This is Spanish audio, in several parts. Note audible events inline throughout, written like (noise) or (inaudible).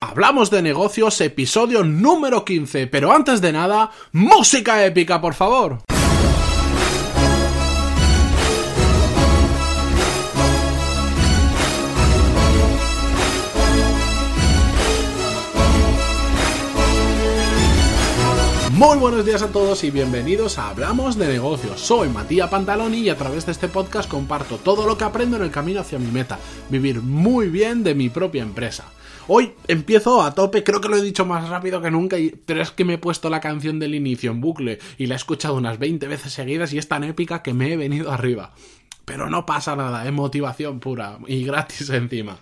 Hablamos de negocios, episodio número 15, pero antes de nada, música épica, por favor. Muy buenos días a todos y bienvenidos a Hablamos de negocios. Soy Matías Pantaloni y a través de este podcast comparto todo lo que aprendo en el camino hacia mi meta, vivir muy bien de mi propia empresa. Hoy empiezo a tope, creo que lo he dicho más rápido que nunca, pero es que me he puesto la canción del inicio en bucle y la he escuchado unas 20 veces seguidas y es tan épica que me he venido arriba. Pero no pasa nada, es motivación pura y gratis (laughs) encima.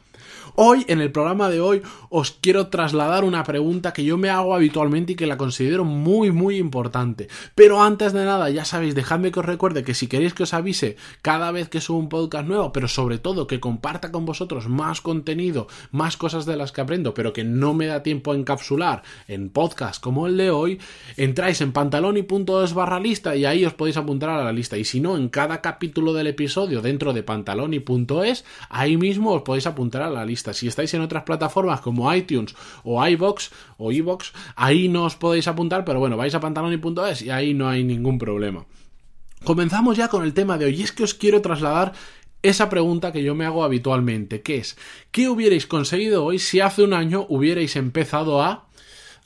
Hoy, en el programa de hoy, os quiero trasladar una pregunta que yo me hago habitualmente y que la considero muy, muy importante. Pero antes de nada, ya sabéis, dejadme que os recuerde que si queréis que os avise cada vez que subo un podcast nuevo, pero sobre todo que comparta con vosotros más contenido, más cosas de las que aprendo, pero que no me da tiempo a encapsular en podcast como el de hoy, entráis en pantaloni.es barra lista y ahí os podéis apuntar a la lista. Y si no, en cada capítulo del episodio dentro de pantaloni.es, ahí mismo os podéis apuntar a la lista. Si estáis en otras plataformas como iTunes o iBox o iBox, ahí no os podéis apuntar, pero bueno, vais a pantaloni.es y ahí no hay ningún problema. Comenzamos ya con el tema de hoy y es que os quiero trasladar esa pregunta que yo me hago habitualmente, que es, ¿qué hubierais conseguido hoy si hace un año hubierais empezado a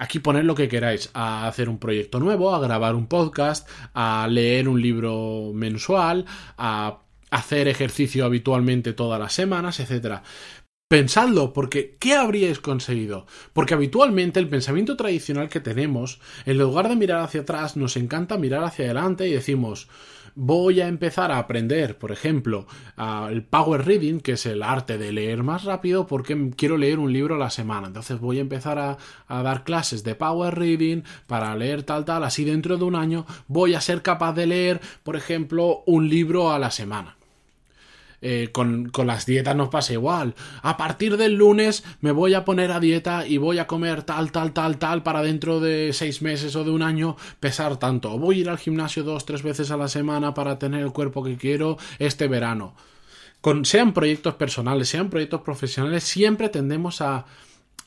Aquí poner lo que queráis, a hacer un proyecto nuevo, a grabar un podcast, a leer un libro mensual, a hacer ejercicio habitualmente todas las semanas, etc. Pensadlo, porque ¿qué habríais conseguido? Porque habitualmente el pensamiento tradicional que tenemos, en lugar de mirar hacia atrás, nos encanta mirar hacia adelante y decimos, voy a empezar a aprender, por ejemplo, el Power Reading, que es el arte de leer más rápido, porque quiero leer un libro a la semana. Entonces voy a empezar a, a dar clases de Power Reading para leer tal, tal, así dentro de un año voy a ser capaz de leer, por ejemplo, un libro a la semana. Eh, con, las dietas nos pasa igual. A partir del lunes me voy a poner a dieta y voy a comer tal, tal, tal, tal para dentro de seis meses o de un año pesar tanto. O voy a ir al gimnasio dos, tres veces a la semana para tener el cuerpo que quiero este verano. Con, sean proyectos personales, sean proyectos profesionales, siempre tendemos a,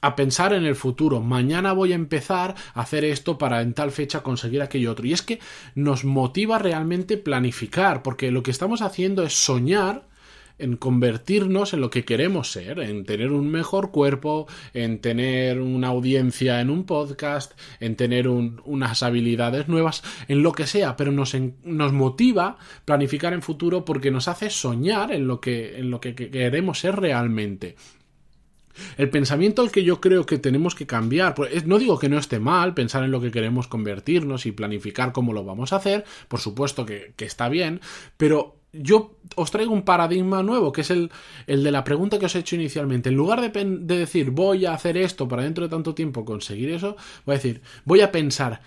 a pensar en el futuro. Mañana voy a empezar a hacer esto para en tal fecha conseguir aquello otro. Y es que nos motiva realmente planificar, porque lo que estamos haciendo es soñar en convertirnos en lo que queremos ser, en tener un mejor cuerpo, en tener una audiencia en un podcast, en tener unas habilidades nuevas, en lo que sea, pero nos, nos motiva planificar en futuro porque nos hace soñar en lo que, en lo que queremos ser realmente. El pensamiento al que yo creo que tenemos que cambiar, pues, no digo que no esté mal pensar en lo que queremos convertirnos y planificar cómo lo vamos a hacer, por supuesto que, que está bien, pero yo os traigo un paradigma nuevo, que es el, el, de la pregunta que os he hecho inicialmente. En lugar de, de decir voy a hacer esto para dentro de tanto tiempo conseguir eso, voy a decir, voy a pensar,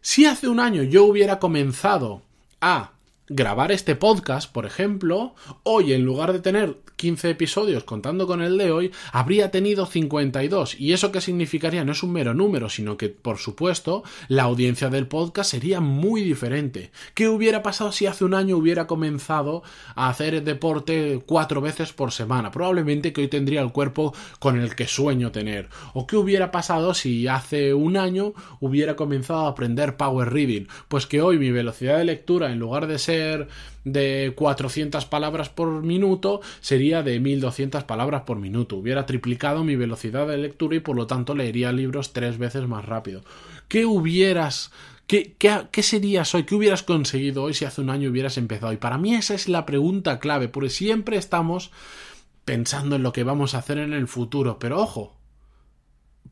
si hace un año yo hubiera comenzado a grabar este podcast, por ejemplo, hoy en lugar de tener 15 episodios contando con el de hoy, habría tenido 52. ¿Y eso qué significaría? No es un mero número, sino que, por supuesto, la audiencia del podcast sería muy diferente. ¿Qué hubiera pasado si hace un año hubiera comenzado a hacer deporte cuatro veces por semana? Probablemente que hoy tendría el cuerpo con el que sueño tener. ¿O qué hubiera pasado si hace un año hubiera comenzado a aprender Power Reading? Pues que hoy mi velocidad de lectura, en lugar de ser de 400 palabras por minuto, sería de 1200 palabras por minuto. Hubiera triplicado mi velocidad de lectura y por lo tanto leería libros tres veces más rápido. ¿Qué hubieras ¿Qué, qué, serías hoy? ¿Qué hubieras conseguido hoy si hace un año hubieras empezado? Y para mí esa es la pregunta clave, porque siempre estamos pensando en lo que vamos a hacer en el futuro. Pero ojo,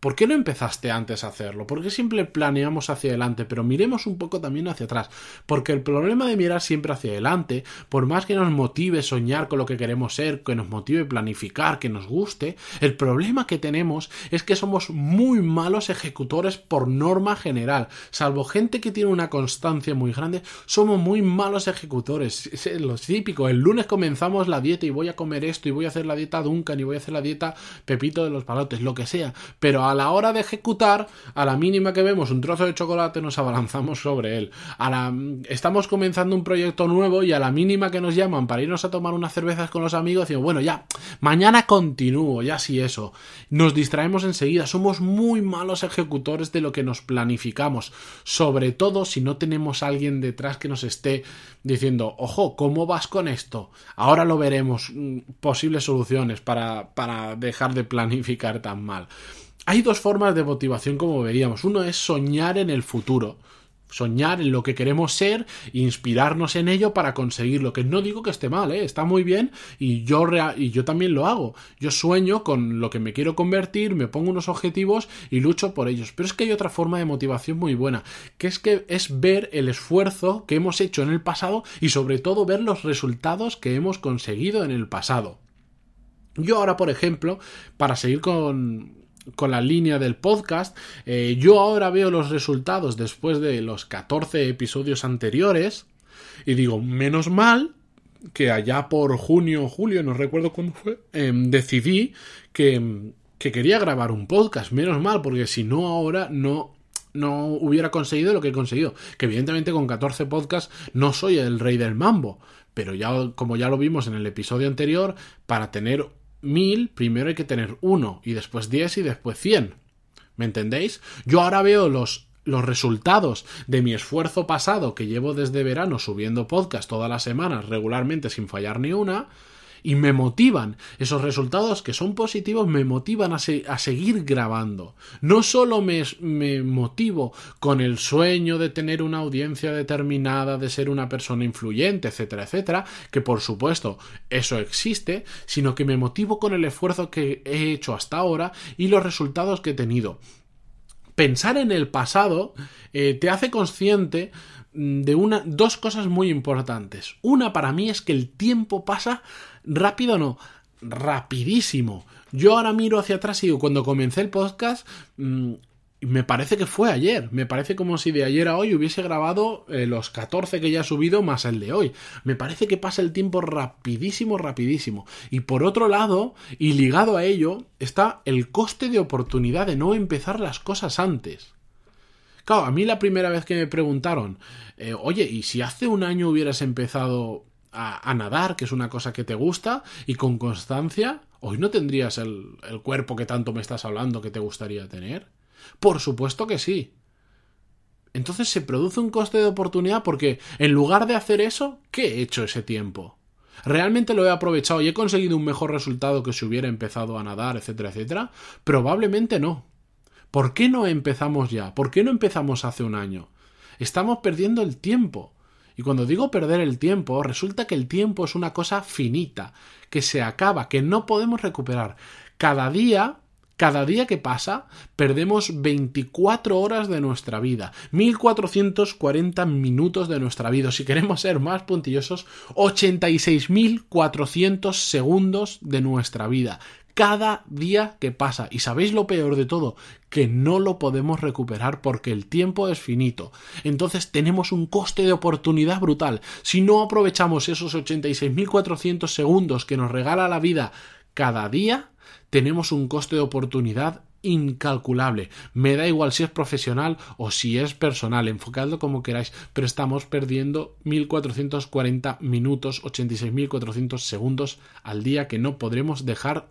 ¿Por qué no empezaste antes a hacerlo? ¿Por qué siempre planeamos hacia adelante? Pero miremos un poco también hacia atrás. Porque el problema de mirar siempre hacia adelante, por más que nos motive soñar con lo que queremos ser, que nos motive planificar, que nos guste, el problema que tenemos es que somos muy malos ejecutores por norma general. Salvo gente que tiene una constancia muy grande, somos muy malos ejecutores. Es lo típico. El lunes comenzamos la dieta y voy a comer esto y voy a hacer la dieta Duncan y voy a hacer la dieta Pepito de los Palotes, lo que sea. Pero la hora de ejecutar, a la mínima que vemos un trozo de chocolate nos abalanzamos sobre él. A la, estamos comenzando un proyecto nuevo y a la mínima que nos llaman para irnos a tomar unas cervezas con los amigos, decimos, bueno, ya, mañana continúo, ya sí eso. Nos distraemos enseguida, somos muy malos ejecutores de lo que nos planificamos, sobre todo si no tenemos a alguien detrás que nos esté diciendo, ojo, ¿cómo vas con esto? Ahora lo veremos, mm, posibles soluciones para, para dejar de planificar tan mal. Hay dos formas de motivación como veíamos. Uno es soñar en el futuro. Soñar en lo que queremos ser, inspirarnos en ello para conseguirlo. Que no digo que esté mal, ¿eh? está muy bien y yo, y yo también lo hago. Yo sueño con lo que me quiero convertir, me pongo unos objetivos y lucho por ellos. Pero es que hay otra forma de motivación muy buena, que es que es ver el esfuerzo que hemos hecho en el pasado y sobre todo ver los resultados que hemos conseguido en el pasado. Yo ahora, por ejemplo, para seguir con, con la línea del podcast. Eh, yo ahora veo los resultados después de los 14 episodios anteriores y digo, menos mal que allá por junio o julio, no recuerdo cuándo fue, em, decidí que, que quería grabar un podcast. Menos mal, porque si no ahora no no hubiera conseguido lo que he conseguido. Que evidentemente con 14 podcasts no soy el rey del mambo. Pero ya, como ya lo vimos en el episodio anterior, para tener mil, primero hay que tener uno, y después diez y después cien. ¿Me entendéis? Yo ahora veo los, los resultados de mi esfuerzo pasado que llevo desde verano subiendo podcast todas las semanas regularmente sin fallar ni una y me motivan. Esos resultados que son positivos me motivan a, seguir grabando. No solo me, me, motivo con el sueño de tener una audiencia determinada, de ser una persona influyente, etcétera, etcétera, que por supuesto eso existe, sino que me motivo con el esfuerzo que he hecho hasta ahora y los resultados que he tenido pensar en el pasado eh, te hace consciente mm, de una, dos cosas muy importantes. Una para mí es que el tiempo pasa rápido, no, rapidísimo. Yo ahora miro hacia atrás y cuando comencé el podcast, mm, me parece que fue ayer. Me parece como si de ayer a hoy hubiese grabado eh, los 14 que ya he subido más el de hoy. Me parece que pasa el tiempo rapidísimo, rapidísimo. Y por otro lado, y ligado a ello, está el coste de oportunidad de no empezar las cosas antes. Claro, a mí la primera vez que me preguntaron, eh, oye, ¿y si hace un año hubieras empezado a, nadar, que es una cosa que te gusta, y con constancia, hoy no tendrías el, el cuerpo que tanto me estás hablando que te gustaría tener? Por supuesto que sí. Entonces se produce un coste de oportunidad porque en lugar de hacer eso, ¿qué he hecho ese tiempo? ¿Realmente lo he aprovechado y he conseguido un mejor resultado que si hubiera empezado a nadar, etcétera, etcétera? Probablemente no. ¿Por qué no empezamos ya? ¿Por qué no empezamos hace un año? Estamos perdiendo el tiempo. Y cuando digo perder el tiempo, resulta que el tiempo es una cosa finita, que se acaba, que no podemos recuperar. Cada día cada día que pasa, perdemos 24 horas de nuestra vida, 1440 minutos de nuestra vida. Si queremos ser más puntillosos, 86.400 segundos de nuestra vida. Cada día que pasa. Y sabéis lo peor de todo, que no lo podemos recuperar porque el tiempo es finito. Entonces tenemos un coste de oportunidad brutal. Si no aprovechamos esos 86.400 segundos que nos regala la vida cada día, tenemos un coste de oportunidad incalculable. Me da igual si es profesional o si es personal, enfocadlo como queráis, pero estamos perdiendo 1440 minutos, 86.400 segundos al día que no podremos dejar,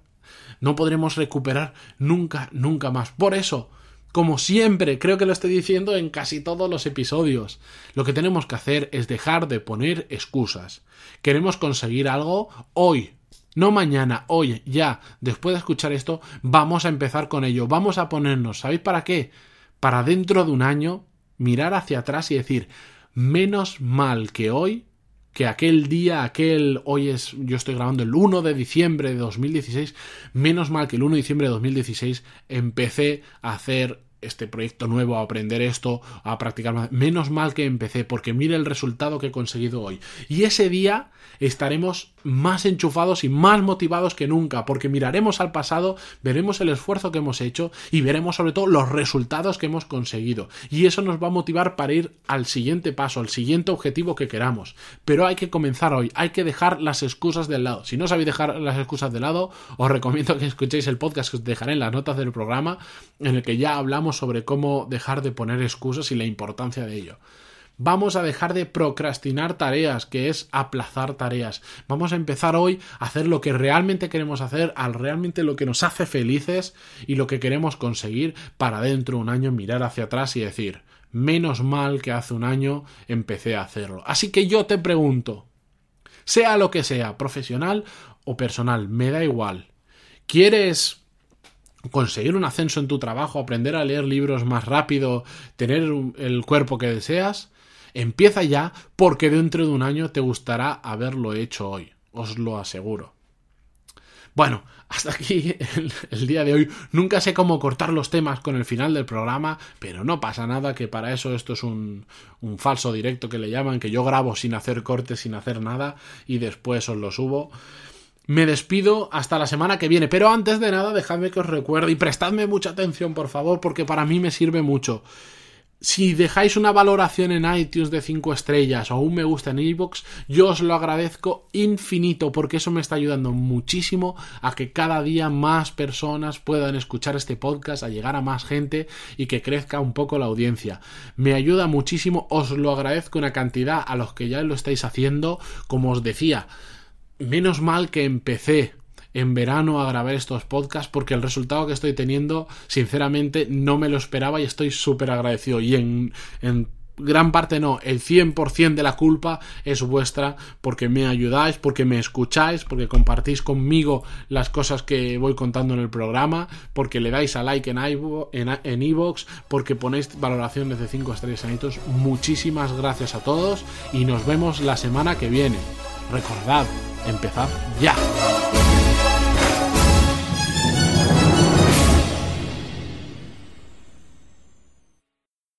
no podremos recuperar nunca, nunca más. Por eso, como siempre, creo que lo estoy diciendo en casi todos los episodios, lo que tenemos que hacer es dejar de poner excusas. Queremos conseguir algo hoy, No mañana, hoy, ya, después de escuchar esto, vamos a empezar con ello. Vamos a ponernos, ¿sabéis para qué? Para dentro de un año mirar hacia atrás y decir, menos mal que hoy, que aquel día, aquel, hoy es, yo estoy grabando el 1 de diciembre de 2016, menos mal que el 1 de diciembre de 2016 empecé a hacer este proyecto nuevo, a aprender esto, a practicar más. Menos mal que empecé, porque mire el resultado que he conseguido hoy. Y ese día estaremos más enchufados y más motivados que nunca, porque miraremos al pasado, veremos el esfuerzo que hemos hecho y veremos sobre todo los resultados que hemos conseguido. Y eso nos va a motivar para ir al siguiente paso, al siguiente objetivo que queramos. Pero hay que comenzar hoy, hay que dejar las excusas del lado. Si no sabéis dejar las excusas de lado, os recomiendo que escuchéis el podcast que os dejaré en las notas del programa, en el que ya hablamos sobre cómo dejar de poner excusas y la importancia de ello. Vamos a dejar de procrastinar tareas, que es aplazar tareas. Vamos a empezar hoy a hacer lo que realmente queremos hacer, al realmente lo que nos hace felices y lo que queremos conseguir para dentro de un año mirar hacia atrás y decir, menos mal que hace un año empecé a hacerlo. Así que yo te pregunto, sea lo que sea, profesional o personal, me da igual. ¿Quieres conseguir un ascenso en tu trabajo, aprender a leer libros más rápido, tener el cuerpo que deseas? Empieza ya porque dentro de un año te gustará haberlo hecho hoy, os lo aseguro. Bueno, hasta aquí el, día de hoy. Nunca sé cómo cortar los temas con el final del programa, pero no pasa nada, que para eso esto es un, un falso directo que le llaman, que yo grabo sin hacer cortes, sin hacer nada, y después os lo subo. Me despido hasta la semana que viene, pero antes de nada dejadme que os recuerde y prestadme mucha atención, por favor, porque para mí me sirve mucho. Si dejáis una valoración en iTunes de 5 estrellas o un me gusta en iVoox, yo os lo agradezco infinito porque eso me está ayudando muchísimo a que cada día más personas puedan escuchar este podcast, a llegar a más gente y que crezca un poco la audiencia. Me ayuda muchísimo, os lo agradezco una cantidad a los que ya lo estáis haciendo, como os decía. Menos mal que empecé en verano a grabar estos podcasts porque el resultado que estoy teniendo, sinceramente, no me lo esperaba y estoy súper agradecido. Y en, gran parte no, el 100% de la culpa es vuestra porque me ayudáis, porque me escucháis, porque compartís conmigo las cosas que voy contando en el programa, porque le dais a like en iVoox, en, porque ponéis valoraciones de 5 estrellas en. Muchísimas gracias a todos y nos vemos la semana que viene. Recordad, empezad ya.